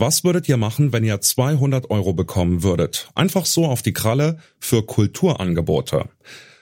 Was würdet ihr machen, wenn ihr 200 Euro bekommen würdet? Einfach so auf die Kralle für Kulturangebote.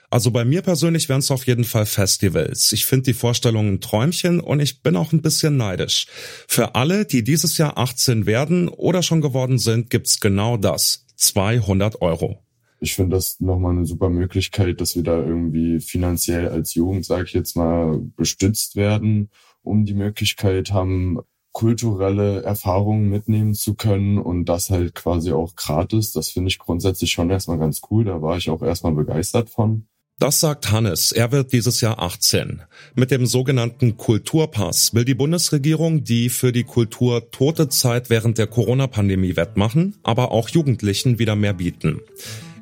Also bei mir persönlich wären es auf jeden Fall Festivals. Ich finde die Vorstellung ein Träumchen und ich bin auch ein bisschen neidisch. Für alle, die dieses Jahr 18 werden oder schon geworden sind, gibt's genau das. 200 Euro. Ich finde das nochmal eine super Möglichkeit, dass wir da irgendwie finanziell als Jugend, sage ich jetzt mal, gestützt werden, um die Möglichkeit haben, kulturelle Erfahrungen mitnehmen zu können und das halt quasi auch gratis. Das finde ich grundsätzlich schon erstmal ganz cool. Da war ich auch erstmal begeistert von. Das sagt Hannes. Er wird dieses Jahr 18. Mit dem sogenannten Kulturpass will die Bundesregierung die für die Kultur tote Zeit während der Corona-Pandemie wettmachen, aber auch Jugendlichen wieder mehr bieten.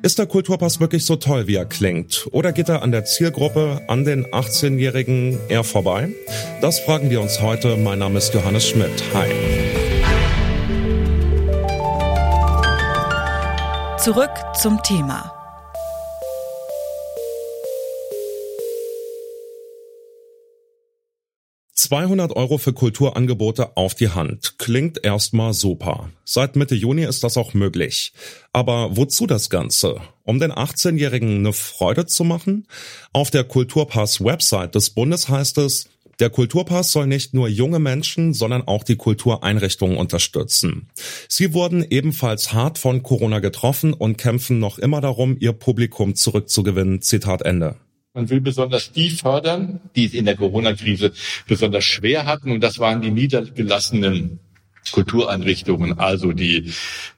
Ist der Kulturpass wirklich so toll, wie er klingt? Oder geht er an der Zielgruppe, an den 18-Jährigen eher vorbei? Das fragen wir uns heute. Mein Name ist Johannes Schmidt. Hi. Zurück zum Thema. 200 Euro für Kulturangebote auf die Hand. Klingt erstmal super. Seit Mitte Juni ist das auch möglich. Aber wozu das Ganze? Um den 18-Jährigen eine Freude zu machen? Auf der Kulturpass-Website des Bundes heißt es, der Kulturpass soll nicht nur junge Menschen, sondern auch die Kultureinrichtungen unterstützen. Sie wurden ebenfalls hart von Corona getroffen und kämpfen noch immer darum, ihr Publikum zurückzugewinnen. Zitat Ende. Man will besonders die fördern, die es in der Corona-Krise besonders schwer hatten. Und das waren die niedergelassenen Kultureinrichtungen, also die,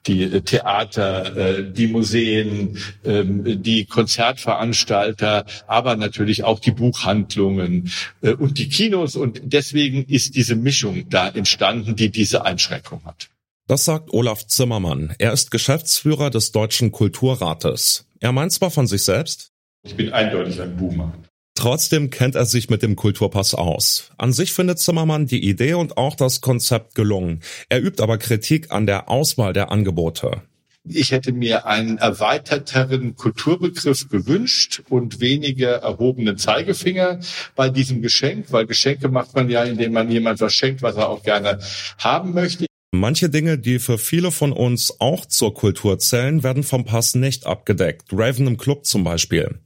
die Theater, äh, die Museen, ähm, die Konzertveranstalter, aber natürlich auch die Buchhandlungen äh, und die Kinos. Und deswegen ist diese Mischung da entstanden, die diese Einschränkung hat. Das sagt Olaf Zimmermann. Er ist Geschäftsführer des Deutschen Kulturrates. Er meint zwar von sich selbst, ich bin eindeutig ein Boomer. Trotzdem kennt er sich mit dem Kulturpass aus. An sich findet Zimmermann die Idee und auch das Konzept gelungen. Er übt aber Kritik an der Auswahl der Angebote. Ich hätte mir einen erweiterteren Kulturbegriff gewünscht und weniger erhobenen Zeigefinger bei diesem Geschenk, weil Geschenke macht man ja, indem man jemand was schenkt, was er auch gerne haben möchte. Manche Dinge, die für viele von uns auch zur Kultur zählen, werden vom Pass nicht abgedeckt. Raven im Club zum Beispiel.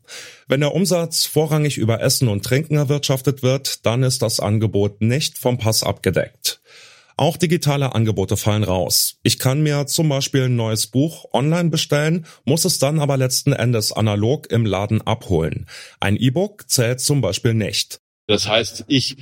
Wenn der Umsatz vorrangig über Essen und Trinken erwirtschaftet wird, dann ist das Angebot nicht vom Pass abgedeckt. Auch digitale Angebote fallen raus. Ich kann mir zum Beispiel ein neues Buch online bestellen, muss es dann aber letzten Endes analog im Laden abholen. Ein E-Book zählt zum Beispiel nicht. Das heißt, ich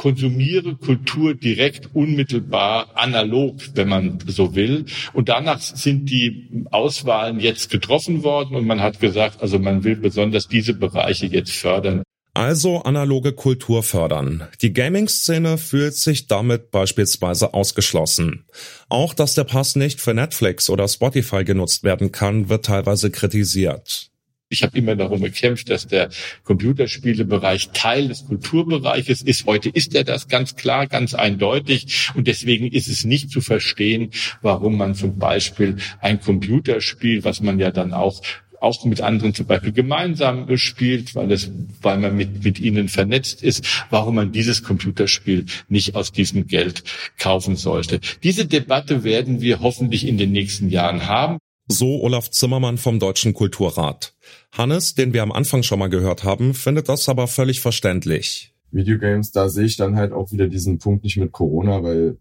konsumiere Kultur direkt unmittelbar analog, wenn man so will. Und danach sind die Auswahlen jetzt getroffen worden und man hat gesagt, also man will besonders diese Bereiche jetzt fördern. Also analoge Kultur fördern. Die Gaming-Szene fühlt sich damit beispielsweise ausgeschlossen. Auch dass der Pass nicht für Netflix oder Spotify genutzt werden kann, wird teilweise kritisiert. Ich habe immer darum gekämpft, dass der Computerspielebereich Teil des Kulturbereiches ist. Heute ist er das ganz klar, ganz eindeutig. Und deswegen ist es nicht zu verstehen, warum man zum Beispiel ein Computerspiel, was man ja dann auch auch mit anderen zum Beispiel gemeinsam spielt, weil es, weil man mit, mit ihnen vernetzt ist, warum man dieses Computerspiel nicht aus diesem Geld kaufen sollte. Diese Debatte werden wir hoffentlich in den nächsten Jahren haben. So Olaf Zimmermann vom Deutschen Kulturrat. Hannes, den wir am Anfang schon mal gehört haben, findet das aber völlig verständlich. Videogames, da sehe ich dann halt auch wieder diesen Punkt nicht mit Corona, weil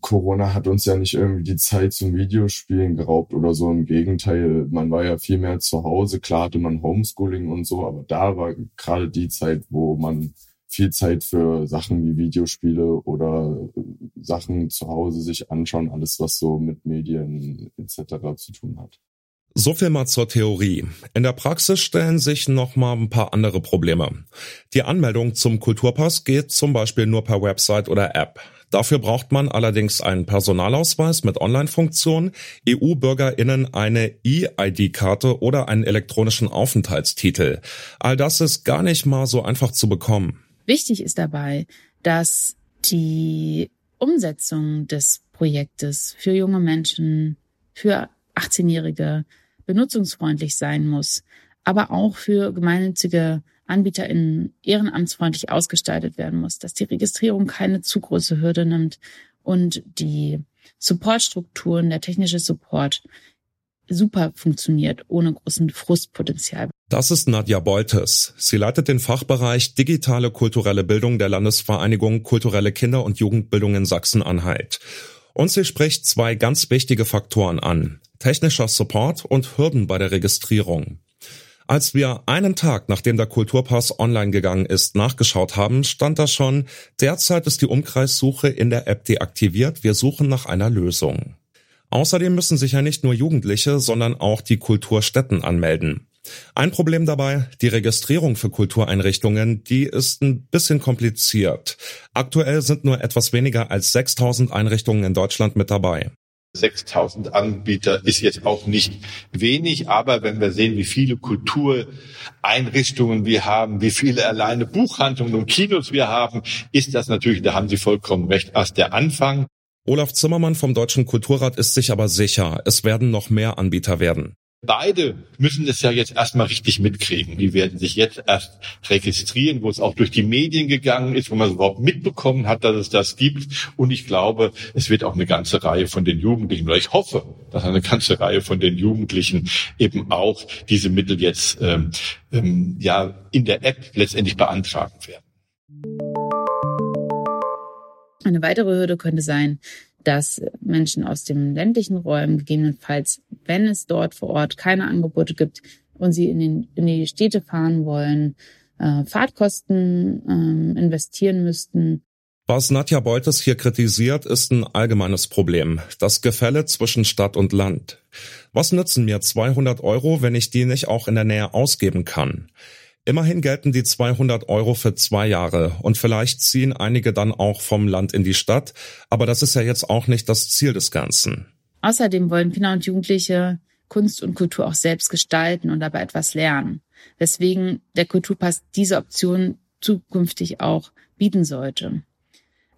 Corona hat uns ja nicht irgendwie die Zeit zum Videospielen geraubt oder so. Im Gegenteil, man war ja viel mehr zu Hause. Klar hatte man Homeschooling und so, aber da war gerade die Zeit, wo man viel Zeit für Sachen wie Videospiele oder Sachen zu Hause sich anschauen, alles was so mit Medien etc. zu tun hat. So viel mal zur Theorie. In der Praxis stellen sich noch mal ein paar andere Probleme. Die Anmeldung zum Kulturpass geht zum Beispiel nur per Website oder App. Dafür braucht man allerdings einen Personalausweis mit Online-Funktion, EU-BürgerInnen eine E-ID-Karte oder einen elektronischen Aufenthaltstitel. All das ist gar nicht mal so einfach zu bekommen. Wichtig ist dabei, dass die Umsetzung des Projektes für junge Menschen, für 18-Jährige benutzungsfreundlich sein muss, aber auch für gemeinnützige AnbieterInnen ehrenamtsfreundlich ausgestaltet werden muss, dass die Registrierung keine zu große Hürde nimmt und die Supportstrukturen, der technische Support super funktioniert, ohne großen Frustpotenzial. Das ist Nadja Beutes. Sie leitet den Fachbereich Digitale kulturelle Bildung der Landesvereinigung Kulturelle Kinder- und Jugendbildung in Sachsen-Anhalt. Und sie spricht zwei ganz wichtige Faktoren an. Technischer Support und Hürden bei der Registrierung. Als wir einen Tag nachdem der Kulturpass online gegangen ist, nachgeschaut haben, stand da schon, derzeit ist die Umkreissuche in der App deaktiviert, wir suchen nach einer Lösung. Außerdem müssen sich ja nicht nur Jugendliche, sondern auch die Kulturstätten anmelden. Ein Problem dabei, die Registrierung für Kultureinrichtungen, die ist ein bisschen kompliziert. Aktuell sind nur etwas weniger als 6000 Einrichtungen in Deutschland mit dabei. 6000 Anbieter ist jetzt auch nicht wenig, aber wenn wir sehen, wie viele Kultureinrichtungen wir haben, wie viele alleine Buchhandlungen und Kinos wir haben, ist das natürlich, da haben Sie vollkommen recht, erst der Anfang. Olaf Zimmermann vom Deutschen Kulturrat ist sich aber sicher, es werden noch mehr Anbieter werden. Beide müssen es ja jetzt erstmal richtig mitkriegen. Die werden sich jetzt erst registrieren, wo es auch durch die Medien gegangen ist, wo man es überhaupt mitbekommen hat, dass es das gibt. Und ich glaube, es wird auch eine ganze Reihe von den Jugendlichen, oder ich hoffe, dass eine ganze Reihe von den Jugendlichen eben auch diese Mittel jetzt ähm, ähm, ja in der App letztendlich beantragen werden. Eine weitere Hürde könnte sein, dass Menschen aus den ländlichen Räumen gegebenenfalls, wenn es dort vor Ort keine Angebote gibt und sie in, den, in die Städte fahren wollen, äh, Fahrtkosten ähm, investieren müssten. Was Nadja Beutes hier kritisiert, ist ein allgemeines Problem. Das Gefälle zwischen Stadt und Land. Was nützen mir 200 Euro, wenn ich die nicht auch in der Nähe ausgeben kann? Immerhin gelten die 200 Euro für zwei Jahre und vielleicht ziehen einige dann auch vom Land in die Stadt, aber das ist ja jetzt auch nicht das Ziel des Ganzen. Außerdem wollen Kinder und Jugendliche Kunst und Kultur auch selbst gestalten und dabei etwas lernen, weswegen der Kulturpass diese Option zukünftig auch bieten sollte.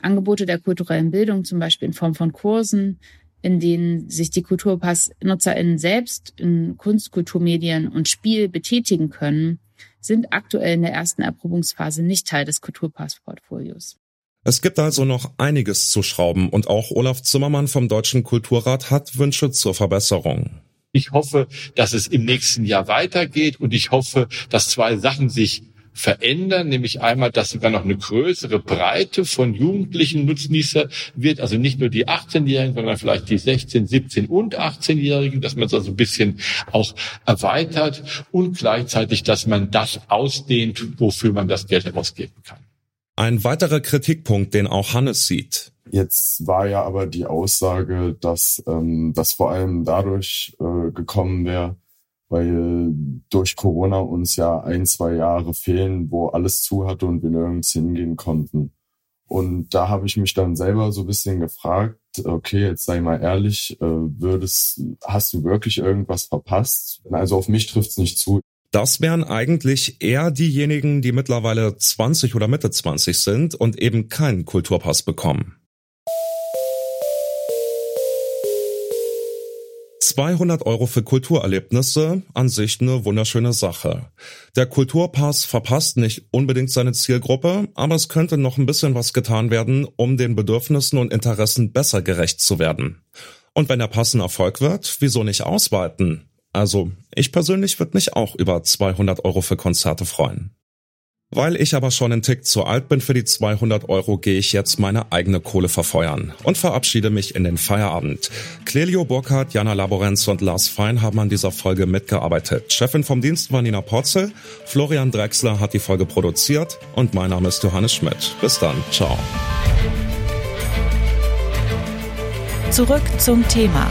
Angebote der kulturellen Bildung, zum Beispiel in Form von Kursen, in denen sich die Kulturpass-NutzerInnen selbst in Kunst, Kulturmedien und Spiel betätigen können, sind aktuell in der ersten Erprobungsphase nicht Teil des Kulturpassportfolios. Es gibt also noch einiges zu schrauben und auch Olaf Zimmermann vom Deutschen Kulturrat hat Wünsche zur Verbesserung. Ich hoffe, dass es im nächsten Jahr weitergeht und ich hoffe, dass zwei Sachen sich verändern, nämlich einmal, dass sogar noch eine größere Breite von Jugendlichen Nutznießer wird, also nicht nur die 18-Jährigen, sondern vielleicht die 16, 17 und 18-Jährigen, dass man es also ein bisschen auch erweitert und gleichzeitig, dass man das ausdehnt, wofür man das Geld ausgeben kann. Ein weiterer Kritikpunkt, den auch Hannes sieht. Jetzt war ja aber die Aussage, dass ähm, das vor allem dadurch äh, gekommen wäre, weil durch Corona uns ja ein, zwei Jahre fehlen, wo alles zu hatte und wir nirgends hingehen konnten. Und da habe ich mich dann selber so ein bisschen gefragt, okay, jetzt sei mal ehrlich, äh, würdest, hast du wirklich irgendwas verpasst? Also auf mich trifft's nicht zu. Das wären eigentlich eher diejenigen, die mittlerweile 20 oder Mitte 20 sind und eben keinen Kulturpass bekommen. 200 Euro für Kulturerlebnisse, an sich eine wunderschöne Sache. Der Kulturpass verpasst nicht unbedingt seine Zielgruppe, aber es könnte noch ein bisschen was getan werden, um den Bedürfnissen und Interessen besser gerecht zu werden. Und wenn der Pass ein Erfolg wird, wieso nicht ausweiten? Also, ich persönlich würde mich auch über 200 Euro für Konzerte freuen. Weil ich aber schon einen Tick zu alt bin für die 200 Euro, gehe ich jetzt meine eigene Kohle verfeuern und verabschiede mich in den Feierabend. Clelio Burkhardt, Jana Laborenz und Lars Fein haben an dieser Folge mitgearbeitet. Chefin vom Dienst war Nina Porzel, Florian Drexler hat die Folge produziert und mein Name ist Johannes Schmidt. Bis dann, ciao. Zurück zum Thema